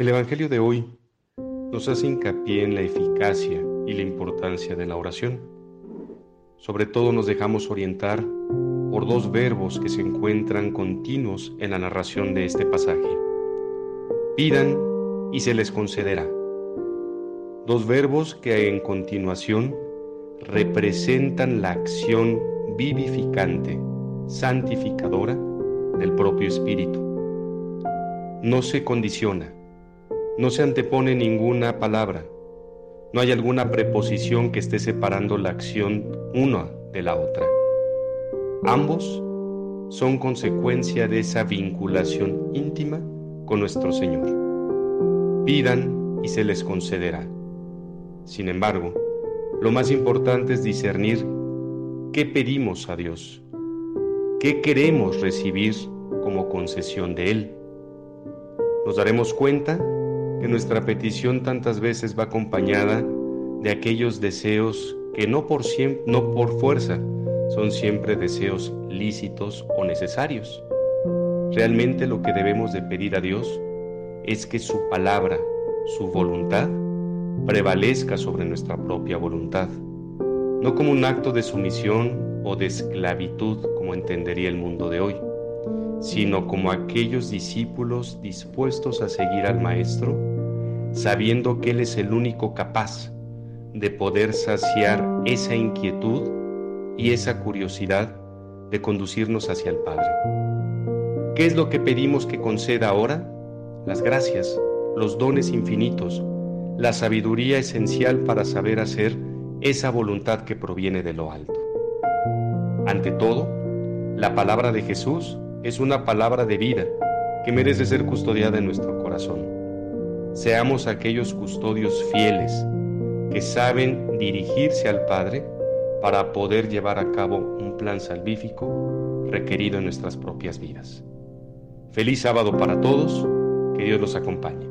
El Evangelio de hoy nos hace hincapié en la eficacia y la importancia de la oración. Sobre todo nos dejamos orientar por dos verbos que se encuentran continuos en la narración de este pasaje. Pidan y se les concederá. Dos verbos que en continuación representan la acción vivificante, santificadora del propio Espíritu. No se condiciona, no se antepone ninguna palabra, no hay alguna preposición que esté separando la acción una de la otra. Ambos son consecuencia de esa vinculación íntima con nuestro Señor. Pidan y se les concederá. Sin embargo, lo más importante es discernir qué pedimos a Dios, qué queremos recibir como concesión de Él. Nos daremos cuenta que nuestra petición tantas veces va acompañada de aquellos deseos que no por, no por fuerza son siempre deseos lícitos o necesarios. Realmente lo que debemos de pedir a Dios es que su palabra, su voluntad, prevalezca sobre nuestra propia voluntad, no como un acto de sumisión o de esclavitud como entendería el mundo de hoy, sino como aquellos discípulos dispuestos a seguir al Maestro, sabiendo que Él es el único capaz de poder saciar esa inquietud y esa curiosidad de conducirnos hacia el Padre. ¿Qué es lo que pedimos que conceda ahora? Las gracias, los dones infinitos, la sabiduría esencial para saber hacer esa voluntad que proviene de lo alto. Ante todo, la palabra de Jesús es una palabra de vida que merece ser custodiada en nuestro corazón. Seamos aquellos custodios fieles que saben dirigirse al Padre para poder llevar a cabo un plan salvífico requerido en nuestras propias vidas. Feliz sábado para todos, que Dios los acompañe.